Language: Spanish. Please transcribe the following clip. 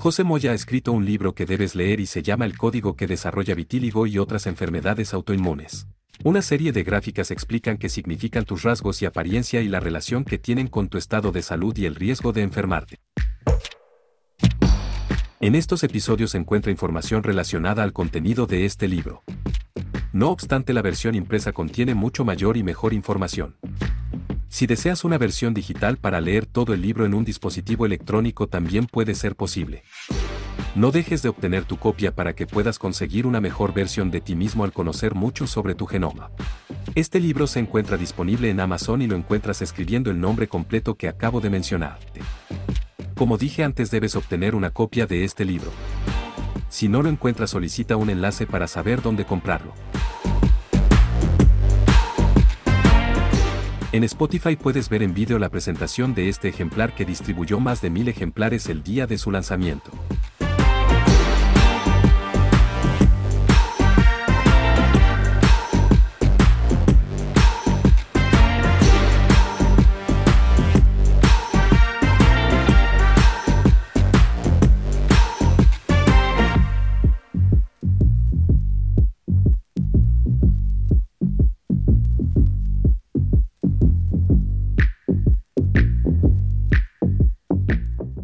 José Moya ha escrito un libro que debes leer y se llama El código que desarrolla vitíligo y otras enfermedades autoinmunes. Una serie de gráficas explican qué significan tus rasgos y apariencia y la relación que tienen con tu estado de salud y el riesgo de enfermarte. En estos episodios se encuentra información relacionada al contenido de este libro. No obstante, la versión impresa contiene mucho mayor y mejor información. Si deseas una versión digital para leer todo el libro en un dispositivo electrónico también puede ser posible. No dejes de obtener tu copia para que puedas conseguir una mejor versión de ti mismo al conocer mucho sobre tu genoma. Este libro se encuentra disponible en Amazon y lo encuentras escribiendo el nombre completo que acabo de mencionarte. Como dije antes debes obtener una copia de este libro. Si no lo encuentras solicita un enlace para saber dónde comprarlo. En Spotify puedes ver en vídeo la presentación de este ejemplar que distribuyó más de mil ejemplares el día de su lanzamiento.